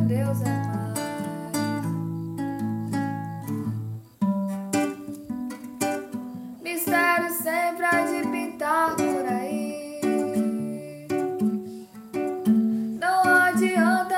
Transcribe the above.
Deus é mais. Mistério sempre há de pintar por aí. Não adianta.